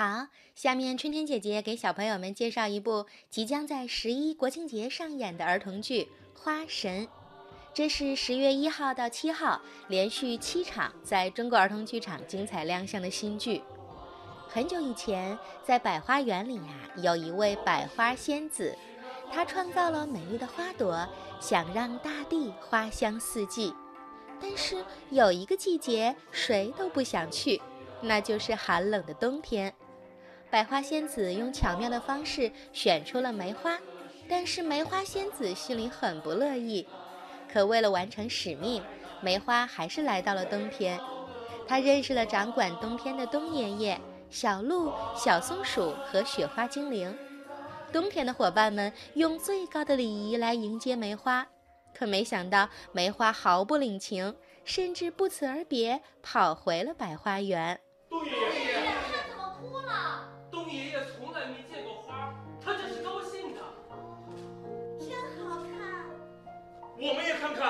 好，下面春天姐姐给小朋友们介绍一部即将在十一国庆节上演的儿童剧《花神》。这是十月一号到七号连续七场在中国儿童剧场精彩亮相的新剧。很久以前，在百花园里呀，有一位百花仙子，她创造了美丽的花朵，想让大地花香四季。但是有一个季节，谁都不想去。那就是寒冷的冬天，百花仙子用巧妙的方式选出了梅花，但是梅花仙子心里很不乐意。可为了完成使命，梅花还是来到了冬天。她认识了掌管冬天的冬爷爷、小鹿、小松鼠和雪花精灵。冬天的伙伴们用最高的礼仪来迎接梅花，可没想到梅花毫不领情，甚至不辞而别，跑回了百花园。我们也看看。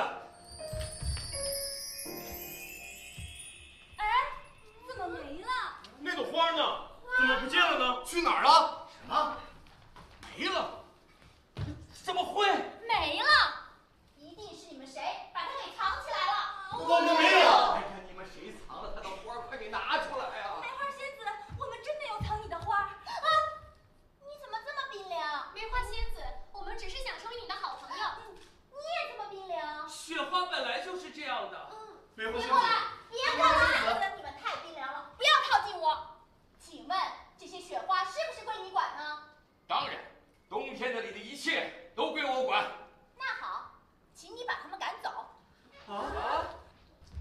哎，怎么没了？那朵花呢？怎么不见了呢？去哪儿了？什么？没了？怎么会？没了！一定是你们谁把它给藏起来了。我们没有。哎呀，你们谁藏了他的花？快给拿出来呀！梅花仙子，我们真没有藏你的花。啊！你怎么这么冰凉？梅花仙子，我们只是想成为你的好朋友。你也这么冰凉？雪花本来就是这样的。梅花仙子，别过来！别过来！你们太冰凉了，不要靠近我。请问这些雪花是不是归你管呢？当然，冬天这里的一切都归我管。那好，请你把它们赶走。啊？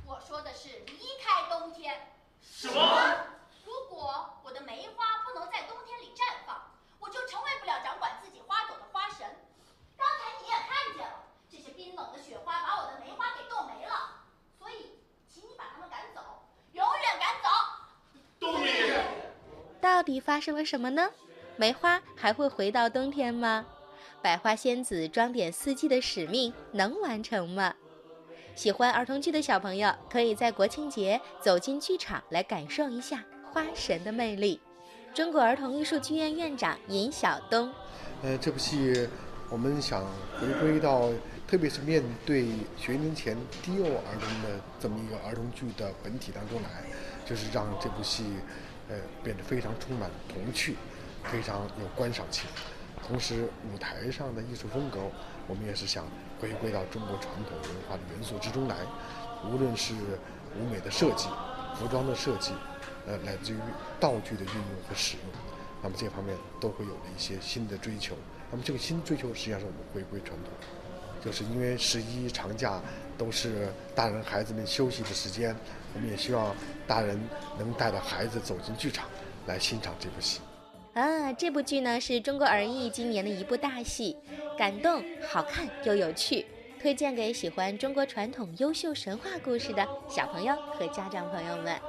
我说的是离开冬天。什么？如果我的梅花不能在冬天里绽放，我就成为不了掌管自己花朵的花神。刚才你也看见了，这些冰冷的雪花把我的梅花给冻没了，所以，请你把它们赶走，永远赶走。冬爷爷，到底发生了什么呢？梅花还会回到冬天吗？百花仙子装点四季的使命能完成吗？喜欢儿童剧的小朋友可以在国庆节走进剧场来感受一下花神的魅力。中国儿童艺术剧院院长尹晓东，呃，这部戏我们想回归到，特别是面对学龄前低幼儿童的这么一个儿童剧的本体当中来，就是让这部戏，呃，变得非常充满童趣，非常有观赏性。同时，舞台上的艺术风格，我们也是想回归到中国传统文化的元素之中来，无论是舞美的设计、服装的设计，呃，乃至于道具的运用和使用，那么这方面都会有了一些新的追求。那么这个新追求实际上是我们回归传统，就是因为十一长假都是大人孩子们休息的时间，我们也希望大人能带着孩子走进剧场来欣赏这部戏。啊，这部剧呢是中国儿艺今年的一部大戏，感动、好看又有趣，推荐给喜欢中国传统优秀神话故事的小朋友和家长朋友们。